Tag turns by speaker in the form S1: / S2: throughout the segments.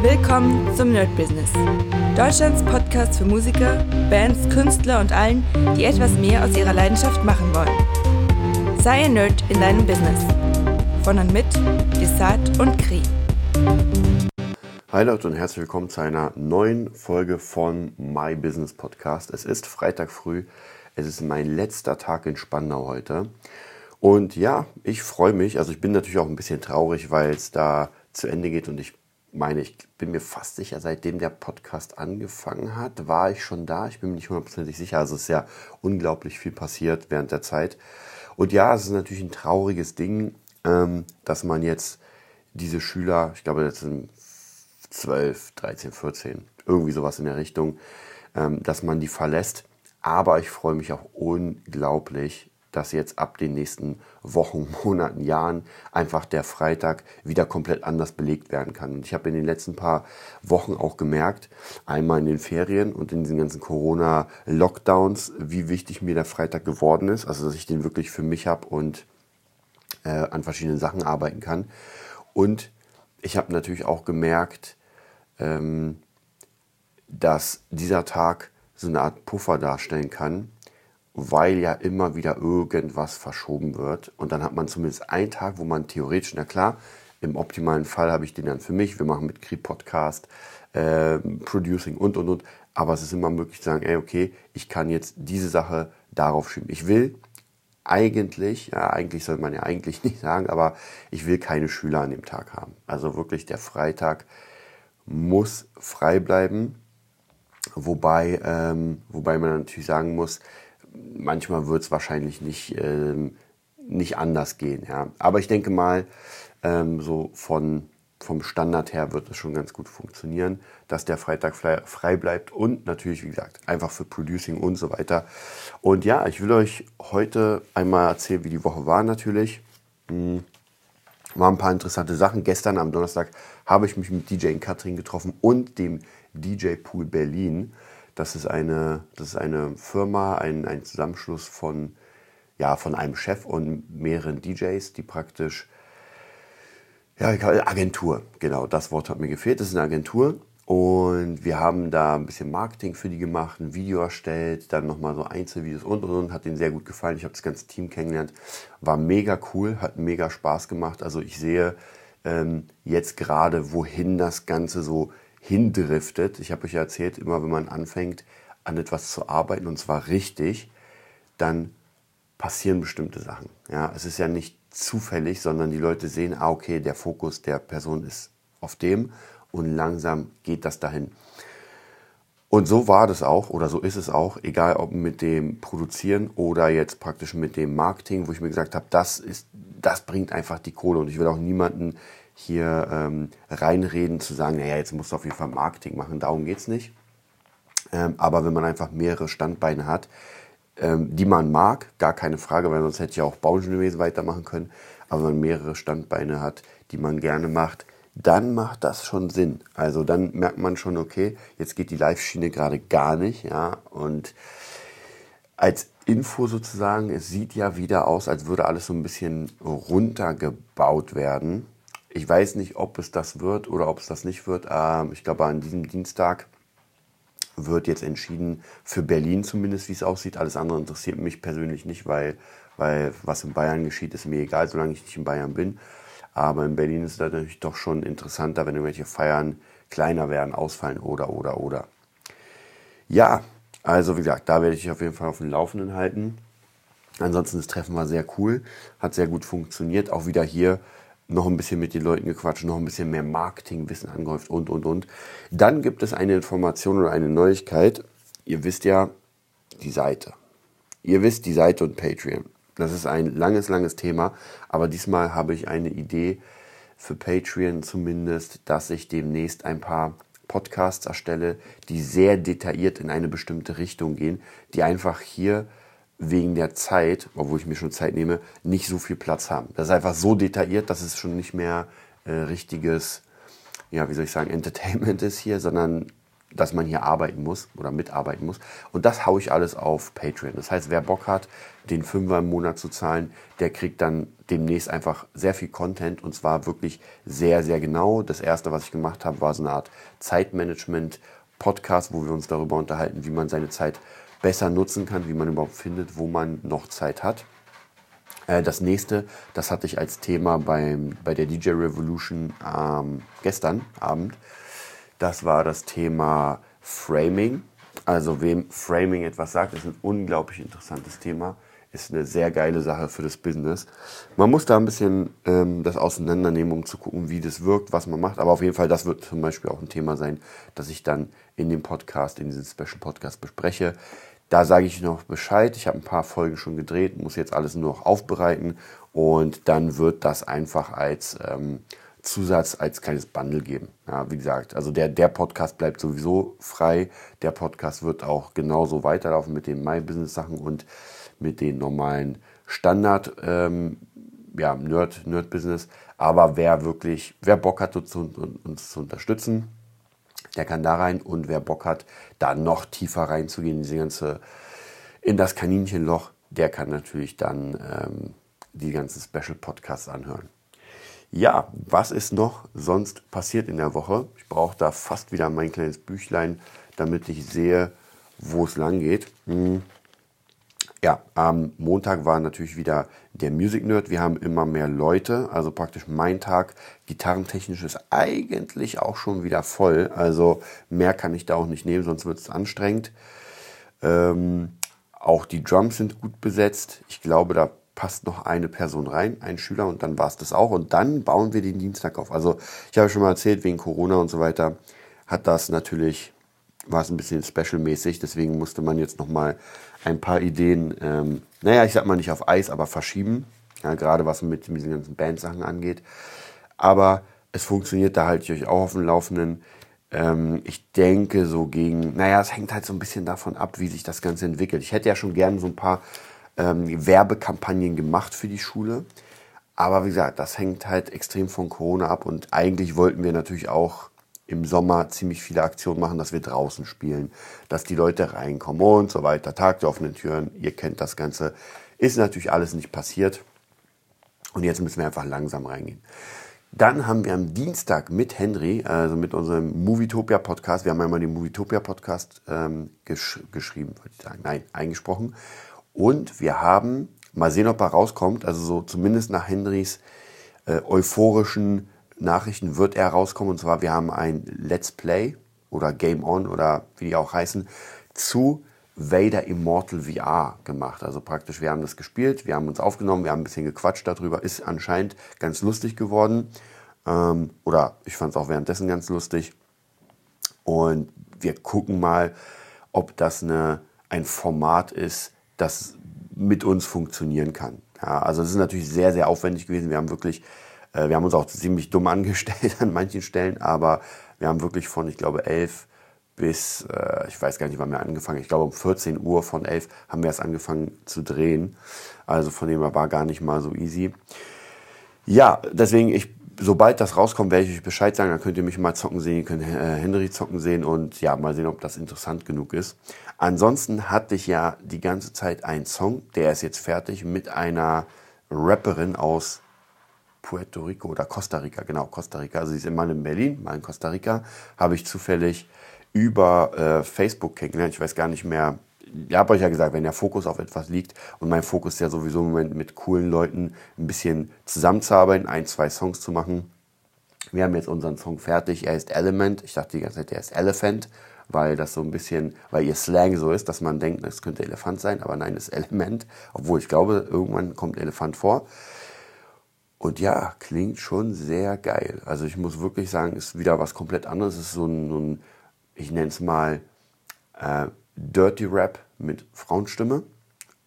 S1: Willkommen zum Nerd Business. Deutschlands Podcast für Musiker, Bands, Künstler und allen, die etwas mehr aus ihrer Leidenschaft machen wollen. Sei ein Nerd in deinem Business. Von und mit Desart und Kri.
S2: Hi Leute und herzlich willkommen zu einer neuen Folge von My Business Podcast. Es ist Freitag früh. Es ist mein letzter Tag in Spandau heute. Und ja, ich freue mich. Also ich bin natürlich auch ein bisschen traurig, weil es da zu Ende geht und ich meine, ich bin mir fast sicher, seitdem der Podcast angefangen hat, war ich schon da. Ich bin mir nicht hundertprozentig sicher. Also es ist ja unglaublich viel passiert während der Zeit. Und ja, es ist natürlich ein trauriges Ding, ähm, dass man jetzt diese Schüler, ich glaube, das sind 12, 13, 14, irgendwie sowas in der Richtung, ähm, dass man die verlässt. Aber ich freue mich auch unglaublich, dass jetzt ab den nächsten Wochen, Monaten, Jahren einfach der Freitag wieder komplett anders belegt werden kann. Und ich habe in den letzten paar Wochen auch gemerkt, einmal in den Ferien und in diesen ganzen Corona-Lockdowns, wie wichtig mir der Freitag geworden ist. Also dass ich den wirklich für mich habe und äh, an verschiedenen Sachen arbeiten kann. Und ich habe natürlich auch gemerkt, ähm, dass dieser Tag so eine Art Puffer darstellen kann, weil ja immer wieder irgendwas verschoben wird. Und dann hat man zumindest einen Tag, wo man theoretisch, na klar, im optimalen Fall habe ich den dann für mich. Wir machen mit Krieg Podcast, äh, Producing und und und. Aber es ist immer möglich zu sagen, ey, okay, ich kann jetzt diese Sache darauf schieben. Ich will eigentlich, ja, eigentlich soll man ja eigentlich nicht sagen, aber ich will keine Schüler an dem Tag haben. Also wirklich der Freitag muss frei bleiben. Wobei, ähm, wobei man natürlich sagen muss, manchmal wird es wahrscheinlich nicht, ähm, nicht anders gehen. Ja. Aber ich denke mal, ähm, so von, vom Standard her wird es schon ganz gut funktionieren, dass der Freitag frei bleibt und natürlich, wie gesagt, einfach für Producing und so weiter. Und ja, ich will euch heute einmal erzählen, wie die Woche war natürlich. Hm. Waren ein paar interessante Sachen. Gestern am Donnerstag habe ich mich mit DJ in Katrin getroffen und dem DJ Pool Berlin. Das ist eine, das ist eine Firma, ein, ein Zusammenschluss von, ja, von einem Chef und mehreren DJs, die praktisch, ja, Agentur, genau, das Wort hat mir gefehlt. Das ist eine Agentur und wir haben da ein bisschen Marketing für die gemacht, ein Video erstellt, dann nochmal so Einzelvideos und und und. Hat denen sehr gut gefallen. Ich habe das ganze Team kennengelernt. War mega cool, hat mega Spaß gemacht. Also ich sehe ähm, jetzt gerade, wohin das Ganze so hindriftet. Ich habe euch ja erzählt, immer wenn man anfängt, an etwas zu arbeiten und zwar richtig, dann passieren bestimmte Sachen. Ja, es ist ja nicht zufällig, sondern die Leute sehen, ah, okay, der Fokus der Person ist auf dem und langsam geht das dahin. Und so war das auch oder so ist es auch, egal ob mit dem Produzieren oder jetzt praktisch mit dem Marketing, wo ich mir gesagt habe, das das bringt einfach die Kohle und ich will auch niemanden hier ähm, reinreden, zu sagen, naja, jetzt musst du auf jeden Fall Marketing machen, darum geht es nicht. Ähm, aber wenn man einfach mehrere Standbeine hat, ähm, die man mag, gar keine Frage, weil sonst hätte ich ja auch Bauingenieurwesen weitermachen können, aber wenn man mehrere Standbeine hat, die man gerne macht, dann macht das schon Sinn. Also dann merkt man schon, okay, jetzt geht die Live-Schiene gerade gar nicht, ja, und als Info sozusagen, es sieht ja wieder aus, als würde alles so ein bisschen runtergebaut werden. Ich weiß nicht, ob es das wird oder ob es das nicht wird. Ähm, ich glaube, an diesem Dienstag wird jetzt entschieden, für Berlin zumindest, wie es aussieht. Alles andere interessiert mich persönlich nicht, weil, weil was in Bayern geschieht, ist mir egal, solange ich nicht in Bayern bin. Aber in Berlin ist es natürlich doch schon interessanter, wenn irgendwelche Feiern kleiner werden, ausfallen oder, oder, oder. Ja, also wie gesagt, da werde ich auf jeden Fall auf dem Laufenden halten. Ansonsten das Treffen war sehr cool, hat sehr gut funktioniert. Auch wieder hier noch ein bisschen mit den Leuten gequatscht, noch ein bisschen mehr Marketingwissen angehäuft und, und, und. Dann gibt es eine Information oder eine Neuigkeit. Ihr wisst ja, die Seite. Ihr wisst die Seite und Patreon. Das ist ein langes, langes Thema, aber diesmal habe ich eine Idee für Patreon zumindest, dass ich demnächst ein paar Podcasts erstelle, die sehr detailliert in eine bestimmte Richtung gehen, die einfach hier wegen der Zeit, obwohl ich mir schon Zeit nehme, nicht so viel Platz haben. Das ist einfach so detailliert, dass es schon nicht mehr äh, richtiges, ja, wie soll ich sagen, Entertainment ist hier, sondern dass man hier arbeiten muss oder mitarbeiten muss. Und das haue ich alles auf Patreon. Das heißt, wer Bock hat, den Fünfer im Monat zu zahlen, der kriegt dann demnächst einfach sehr viel Content und zwar wirklich sehr, sehr genau. Das erste, was ich gemacht habe, war so eine Art Zeitmanagement-Podcast, wo wir uns darüber unterhalten, wie man seine Zeit besser nutzen kann, wie man überhaupt findet, wo man noch Zeit hat. Äh, das nächste, das hatte ich als Thema beim, bei der DJ Revolution ähm, gestern Abend. Das war das Thema Framing. Also wem Framing etwas sagt, ist ein unglaublich interessantes Thema. Ist eine sehr geile Sache für das Business. Man muss da ein bisschen ähm, das auseinandernehmen, um zu gucken, wie das wirkt, was man macht. Aber auf jeden Fall, das wird zum Beispiel auch ein Thema sein, das ich dann in dem Podcast, in diesem Special Podcast bespreche. Da sage ich noch Bescheid. Ich habe ein paar Folgen schon gedreht, muss jetzt alles nur noch aufbereiten und dann wird das einfach als ähm, Zusatz, als kleines Bundle geben. Ja, wie gesagt, also der, der Podcast bleibt sowieso frei. Der Podcast wird auch genauso weiterlaufen mit den My Business Sachen und mit den normalen Standard ähm, ja, Nerd, Nerd Business. Aber wer wirklich, wer Bock hat, uns, uns zu unterstützen, der kann da rein und wer Bock hat, da noch tiefer reinzugehen in diese ganze, in das Kaninchenloch, der kann natürlich dann ähm, die ganzen Special Podcasts anhören. Ja, was ist noch sonst passiert in der Woche? Ich brauche da fast wieder mein kleines Büchlein, damit ich sehe, wo es lang geht. Hm. Ja, am Montag war natürlich wieder der Music Nerd. Wir haben immer mehr Leute, also praktisch mein Tag gitarrentechnisch ist eigentlich auch schon wieder voll. Also mehr kann ich da auch nicht nehmen, sonst wird es anstrengend. Ähm, auch die Drums sind gut besetzt. Ich glaube, da passt noch eine Person rein, ein Schüler und dann war es das auch. Und dann bauen wir den Dienstag auf. Also ich habe schon mal erzählt, wegen Corona und so weiter hat das natürlich, war es ein bisschen specialmäßig. Deswegen musste man jetzt noch mal ein paar Ideen, ähm, naja, ich sag mal nicht auf Eis, aber verschieben. Ja, gerade was mit diesen ganzen Bandsachen angeht. Aber es funktioniert, da halte ich euch auch auf dem Laufenden. Ähm, ich denke so gegen, naja, es hängt halt so ein bisschen davon ab, wie sich das Ganze entwickelt. Ich hätte ja schon gerne so ein paar ähm, Werbekampagnen gemacht für die Schule. Aber wie gesagt, das hängt halt extrem von Corona ab und eigentlich wollten wir natürlich auch im Sommer ziemlich viele Aktionen machen, dass wir draußen spielen, dass die Leute reinkommen und so weiter. Tag der offenen Türen, ihr kennt das Ganze. Ist natürlich alles nicht passiert. Und jetzt müssen wir einfach langsam reingehen. Dann haben wir am Dienstag mit Henry, also mit unserem Movietopia Podcast, wir haben einmal den Movietopia Podcast ähm, gesch geschrieben, würde ich sagen, nein, eingesprochen. Und wir haben, mal sehen, ob er rauskommt, also so zumindest nach Henrys äh, euphorischen Nachrichten wird er rauskommen. Und zwar, wir haben ein Let's Play oder Game On oder wie die auch heißen, zu Vader Immortal VR gemacht. Also praktisch, wir haben das gespielt, wir haben uns aufgenommen, wir haben ein bisschen gequatscht darüber. Ist anscheinend ganz lustig geworden. Ähm, oder ich fand es auch währenddessen ganz lustig. Und wir gucken mal, ob das eine, ein Format ist, das mit uns funktionieren kann. Ja, also es ist natürlich sehr, sehr aufwendig gewesen. Wir haben wirklich wir haben uns auch ziemlich dumm angestellt an manchen Stellen, aber wir haben wirklich von, ich glaube, 11 bis, äh, ich weiß gar nicht, wann wir angefangen Ich glaube, um 14 Uhr von 11 haben wir erst angefangen zu drehen. Also von dem her war gar nicht mal so easy. Ja, deswegen, ich, sobald das rauskommt, werde ich euch Bescheid sagen. Dann könnt ihr mich mal zocken sehen, ihr könnt äh, Henry zocken sehen und ja, mal sehen, ob das interessant genug ist. Ansonsten hatte ich ja die ganze Zeit einen Song, der ist jetzt fertig mit einer Rapperin aus Puerto Rico oder Costa Rica, genau, Costa Rica. Also sie ist immer in Berlin, mal in Costa Rica. Habe ich zufällig über äh, Facebook kennengelernt. Ich weiß gar nicht mehr. Ich habe euch ja gesagt, wenn der Fokus auf etwas liegt und mein Fokus ist ja sowieso im Moment mit coolen Leuten ein bisschen zusammenzuarbeiten, ein, zwei Songs zu machen. Wir haben jetzt unseren Song fertig. Er ist Element. Ich dachte die ganze Zeit, er ist Elephant, weil das so ein bisschen, weil ihr Slang so ist, dass man denkt, es könnte Elefant sein, aber nein, es ist Element. Obwohl ich glaube, irgendwann kommt Elefant vor. Und ja, klingt schon sehr geil. Also ich muss wirklich sagen, ist wieder was komplett anderes. Es ist so ein, so ein ich nenne es mal äh, Dirty Rap mit Frauenstimme.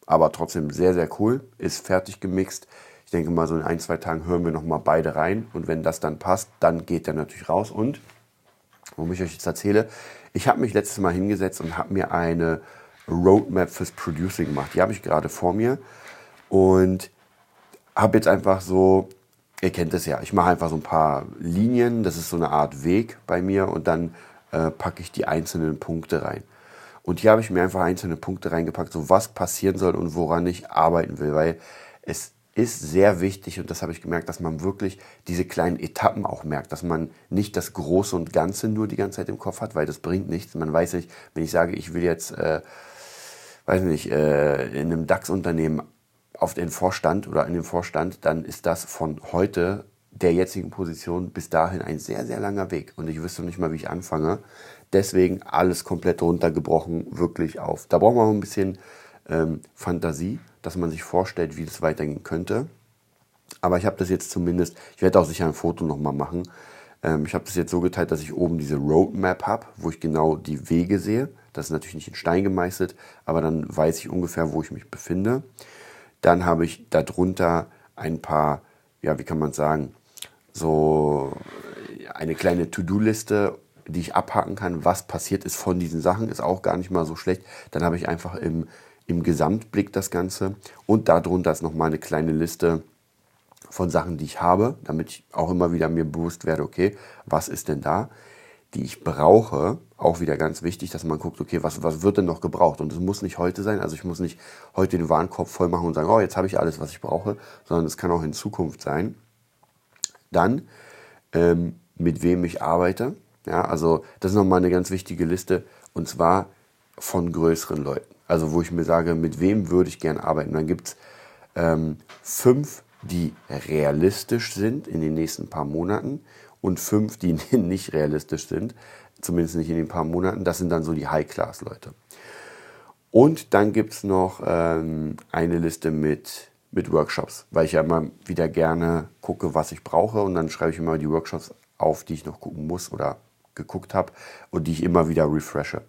S2: Aber trotzdem sehr, sehr cool. Ist fertig gemixt. Ich denke mal, so in ein, zwei Tagen hören wir nochmal beide rein. Und wenn das dann passt, dann geht der natürlich raus. Und, warum ich euch jetzt erzähle, ich habe mich letztes Mal hingesetzt und habe mir eine Roadmap fürs Producing gemacht. Die habe ich gerade vor mir. Und habe jetzt einfach so, ihr kennt es ja, ich mache einfach so ein paar Linien, das ist so eine Art Weg bei mir und dann äh, packe ich die einzelnen Punkte rein. Und hier habe ich mir einfach einzelne Punkte reingepackt, so was passieren soll und woran ich arbeiten will, weil es ist sehr wichtig und das habe ich gemerkt, dass man wirklich diese kleinen Etappen auch merkt, dass man nicht das Große und Ganze nur die ganze Zeit im Kopf hat, weil das bringt nichts. Man weiß nicht, wenn ich sage, ich will jetzt, äh, weiß nicht, äh, in einem DAX-Unternehmen auf den Vorstand oder in den Vorstand, dann ist das von heute der jetzigen Position bis dahin ein sehr, sehr langer Weg. Und ich wüsste nicht mal, wie ich anfange. Deswegen alles komplett runtergebrochen, wirklich auf. Da braucht man ein bisschen ähm, Fantasie, dass man sich vorstellt, wie das weitergehen könnte. Aber ich habe das jetzt zumindest, ich werde auch sicher ein Foto nochmal machen. Ähm, ich habe das jetzt so geteilt, dass ich oben diese Roadmap habe, wo ich genau die Wege sehe. Das ist natürlich nicht in Stein gemeißelt, aber dann weiß ich ungefähr, wo ich mich befinde. Dann habe ich darunter ein paar, ja, wie kann man sagen, so eine kleine To-Do-Liste, die ich abhaken kann, was passiert ist von diesen Sachen, ist auch gar nicht mal so schlecht. Dann habe ich einfach im, im Gesamtblick das Ganze. Und darunter ist nochmal eine kleine Liste von Sachen, die ich habe, damit ich auch immer wieder mir bewusst werde, okay, was ist denn da, die ich brauche. Auch wieder ganz wichtig, dass man guckt, okay, was, was wird denn noch gebraucht? Und es muss nicht heute sein, also ich muss nicht heute den Warenkorb voll machen und sagen, oh, jetzt habe ich alles, was ich brauche, sondern es kann auch in Zukunft sein. Dann, ähm, mit wem ich arbeite. Ja, also das ist nochmal eine ganz wichtige Liste und zwar von größeren Leuten. Also wo ich mir sage, mit wem würde ich gerne arbeiten. Dann gibt es ähm, fünf, die realistisch sind in den nächsten paar Monaten und fünf, die nicht realistisch sind, zumindest nicht in den paar Monaten. Das sind dann so die High-Class-Leute. Und dann gibt es noch ähm, eine Liste mit mit Workshops, weil ich ja immer wieder gerne gucke, was ich brauche und dann schreibe ich immer die Workshops auf, die ich noch gucken muss oder geguckt habe und die ich immer wieder refreshe.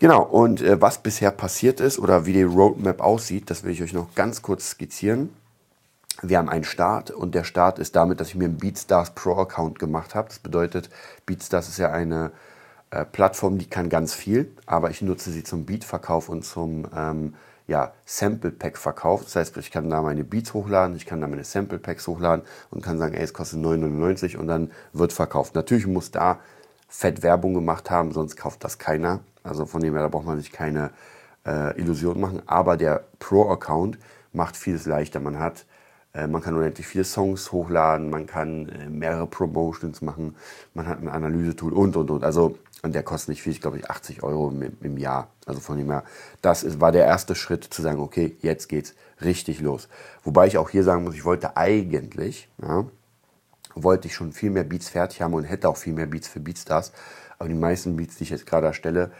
S2: Genau, und äh, was bisher passiert ist oder wie die Roadmap aussieht, das will ich euch noch ganz kurz skizzieren. Wir haben einen Start und der Start ist damit, dass ich mir einen BeatStars Pro Account gemacht habe. Das bedeutet, BeatStars ist ja eine äh, Plattform, die kann ganz viel, aber ich nutze sie zum Beatverkauf und zum ähm, ja, Sample Pack verkauft. Das heißt, ich kann da meine Beats hochladen, ich kann da meine Sample Packs hochladen und kann sagen, ey, es kostet 9,99 und dann wird verkauft. Natürlich muss da fett Werbung gemacht haben, sonst kauft das keiner. Also von dem her, da braucht man sich keine äh, Illusion machen. Aber der Pro-Account macht vieles leichter. Man hat man kann unendlich viele Songs hochladen, man kann äh, mehrere Promotions machen, man hat ein Analysetool und und und. Also und der kostet nicht viel, ich glaube ich 80 Euro im, im, Jahr. Also von dem her, das ist, war der erste Schritt zu sagen, okay, jetzt geht's richtig los. Wobei ich auch hier sagen muss, ich wollte eigentlich, ja, wollte ich schon viel mehr Beats fertig haben und hätte auch viel mehr Beats für Beatstars. Aber die meisten Beats, die ich jetzt gerade erstelle,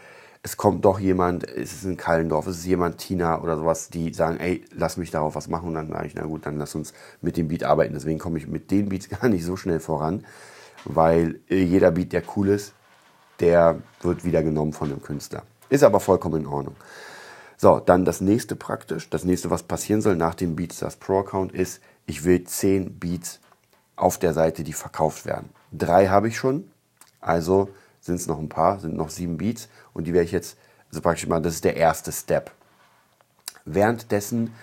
S2: es kommt doch jemand, es ist in Kallendorf, es ist jemand, Tina oder sowas, die sagen, ey, lass mich darauf was machen. Und dann sage ich, na gut, dann lass uns mit dem Beat arbeiten. Deswegen komme ich mit den Beats gar nicht so schnell voran, weil jeder Beat, der cool ist, der wird wieder genommen von dem Künstler. Ist aber vollkommen in Ordnung. So, dann das nächste praktisch, das nächste, was passieren soll nach dem Beatstars Pro Account ist, ich will 10 Beats auf der Seite, die verkauft werden. Drei habe ich schon, also sind es noch ein paar, sind noch sieben Beats und die werde ich jetzt, also praktisch mal, das ist der erste Step. Währenddessen,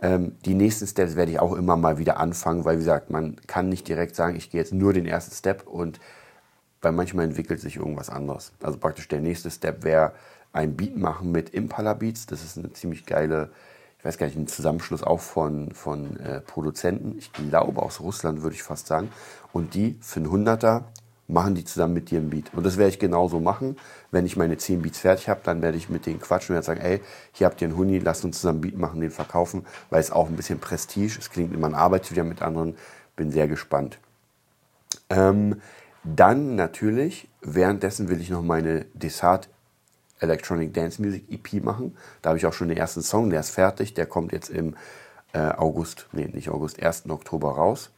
S2: ähm, die nächsten Steps werde ich auch immer mal wieder anfangen, weil wie gesagt, man kann nicht direkt sagen, ich gehe jetzt nur den ersten Step und weil manchmal entwickelt sich irgendwas anderes. Also praktisch der nächste Step wäre ein Beat machen mit Impala Beats. Das ist eine ziemlich geile, ich weiß gar nicht, ein Zusammenschluss auch von, von äh, Produzenten. Ich glaube aus Russland würde ich fast sagen. Und die für einen Hunderter machen die zusammen mit dir ein Beat. Und das werde ich genauso machen. Wenn ich meine 10 Beats fertig habe, dann werde ich mit denen quatschen und werde sagen, ey, hier habt ihr einen Huni, lasst uns zusammen ein Beat machen, den verkaufen, weil es auch ein bisschen Prestige, es klingt, man arbeitet wieder mit anderen, bin sehr gespannt. Ähm, dann natürlich, währenddessen will ich noch meine Desart Electronic Dance Music EP machen. Da habe ich auch schon den ersten Song, der ist fertig, der kommt jetzt im äh, August, nee, nicht August, 1. Oktober raus.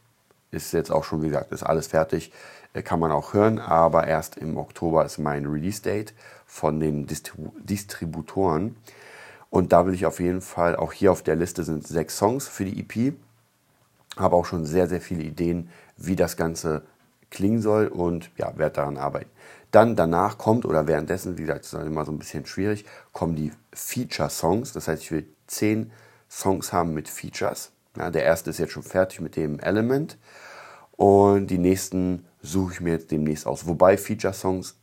S2: Ist jetzt auch schon, wie gesagt, ist alles fertig. Äh, kann man auch hören, aber erst im Oktober ist mein Release-Date von den Distribu Distributoren. Und da will ich auf jeden Fall, auch hier auf der Liste sind sechs Songs für die EP. Habe auch schon sehr, sehr viele Ideen, wie das Ganze klingen soll und ja, werde daran arbeiten. Dann danach kommt, oder währenddessen, wie gesagt, das ist immer so ein bisschen schwierig, kommen die Feature-Songs. Das heißt, ich will zehn Songs haben mit Features. Ja, der erste ist jetzt schon fertig mit dem Element. Und die nächsten suche ich mir jetzt demnächst aus. Wobei Feature-Songs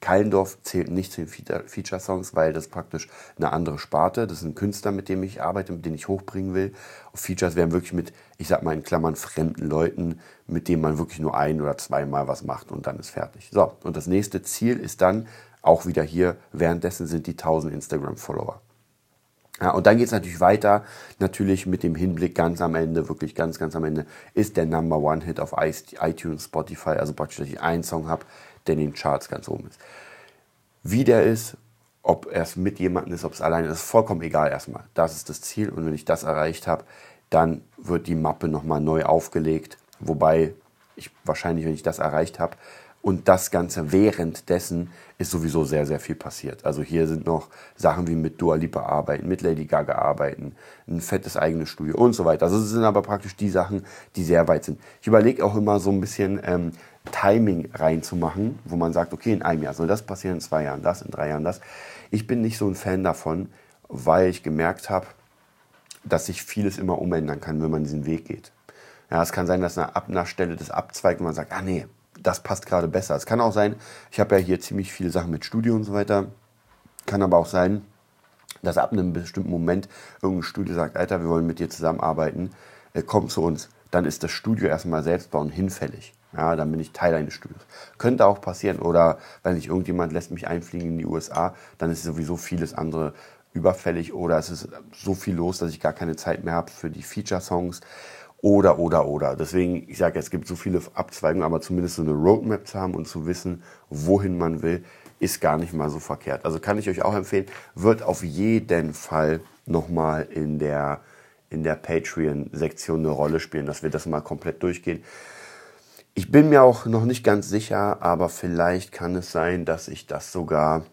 S2: Kallendorf zählt nicht zu den Feature-Songs, weil das praktisch eine andere Sparte. Das ist ein Künstler, mit dem ich arbeite, mit dem ich hochbringen will. Features werden wirklich mit, ich sag mal in Klammern, fremden Leuten, mit denen man wirklich nur ein oder zweimal was macht und dann ist fertig. So, und das nächste Ziel ist dann, auch wieder hier, währenddessen sind die 1000 Instagram-Follower. Ja, und dann geht es natürlich weiter, natürlich mit dem Hinblick ganz am Ende, wirklich ganz, ganz am Ende, ist der Number One Hit auf iTunes, Spotify, also praktisch, dass ich einen Song habe, der in den Charts ganz oben ist. Wie der ist, ob er es mit jemandem ist, ob es alleine ist, vollkommen egal erstmal. Das ist das Ziel und wenn ich das erreicht habe, dann wird die Mappe nochmal neu aufgelegt, wobei ich wahrscheinlich, wenn ich das erreicht habe, und das Ganze währenddessen ist sowieso sehr, sehr viel passiert. Also hier sind noch Sachen wie mit Dua Lipa arbeiten, mit Lady Gaga arbeiten, ein fettes eigenes Studio und so weiter. Also es sind aber praktisch die Sachen, die sehr weit sind. Ich überlege auch immer so ein bisschen ähm, Timing reinzumachen, wo man sagt, okay, in einem Jahr soll das passieren, in zwei Jahren das, in drei Jahren das. Ich bin nicht so ein Fan davon, weil ich gemerkt habe, dass sich vieles immer umändern kann, wenn man diesen Weg geht. Ja, es kann sein, dass ab einer Stelle das abzweigt und man sagt, ah nee, das passt gerade besser. Es kann auch sein, ich habe ja hier ziemlich viele Sachen mit Studio und so weiter. Kann aber auch sein, dass ab einem bestimmten Moment irgendein Studio sagt, Alter, wir wollen mit dir zusammenarbeiten, äh, komm zu uns. Dann ist das Studio erstmal selbst bauen hinfällig. Ja, dann bin ich Teil eines Studios. Könnte auch passieren. Oder wenn nicht irgendjemand lässt mich einfliegen in die USA, dann ist sowieso vieles andere überfällig oder es ist so viel los, dass ich gar keine Zeit mehr habe für die Feature-Songs oder, oder, oder. Deswegen, ich sage, es gibt so viele Abzweigungen, aber zumindest so eine Roadmap zu haben und zu wissen, wohin man will, ist gar nicht mal so verkehrt. Also kann ich euch auch empfehlen, wird auf jeden Fall nochmal in der, in der Patreon-Sektion eine Rolle spielen, dass wir das mal komplett durchgehen. Ich bin mir auch noch nicht ganz sicher, aber vielleicht kann es sein, dass ich das sogar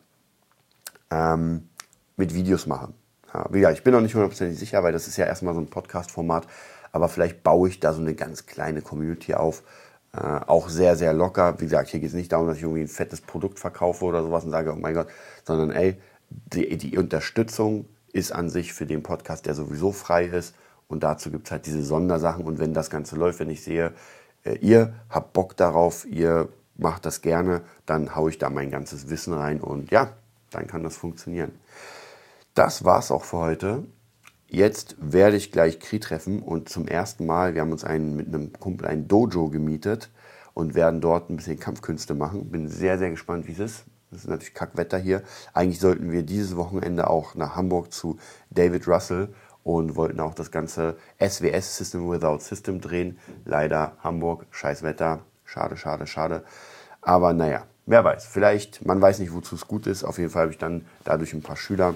S2: ähm, mit Videos mache. Ja, ich bin noch nicht hundertprozentig sicher, weil das ist ja erstmal so ein Podcast-Format, aber vielleicht baue ich da so eine ganz kleine Community auf. Äh, auch sehr, sehr locker. Wie gesagt, hier geht es nicht darum, dass ich irgendwie ein fettes Produkt verkaufe oder sowas und sage, oh mein Gott, sondern ey, die, die Unterstützung ist an sich für den Podcast, der sowieso frei ist. Und dazu gibt es halt diese Sondersachen. Und wenn das Ganze läuft, wenn ich sehe, äh, ihr habt Bock darauf, ihr macht das gerne, dann haue ich da mein ganzes Wissen rein und ja, dann kann das funktionieren. Das war's auch für heute. Jetzt werde ich gleich Kri treffen und zum ersten Mal, wir haben uns einen, mit einem Kumpel ein Dojo gemietet und werden dort ein bisschen Kampfkünste machen. Bin sehr, sehr gespannt, wie es ist. Es ist natürlich Kackwetter hier. Eigentlich sollten wir dieses Wochenende auch nach Hamburg zu David Russell und wollten auch das ganze SWS System Without System drehen. Leider Hamburg, scheiß Wetter. Schade, schade, schade. Aber naja, wer weiß. Vielleicht, man weiß nicht, wozu es gut ist. Auf jeden Fall habe ich dann dadurch ein paar Schüler